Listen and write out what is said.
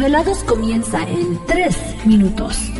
Desvelados comienza en 3 minutos.